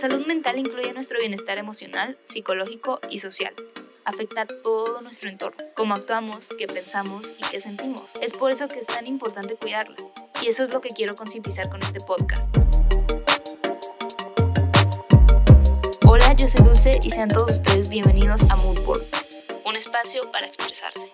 salud mental incluye nuestro bienestar emocional, psicológico y social. Afecta todo nuestro entorno, cómo actuamos, qué pensamos y qué sentimos. Es por eso que es tan importante cuidarla. Y eso es lo que quiero concientizar con este podcast. Hola, yo soy Dulce y sean todos ustedes bienvenidos a Moodboard, un espacio para expresarse.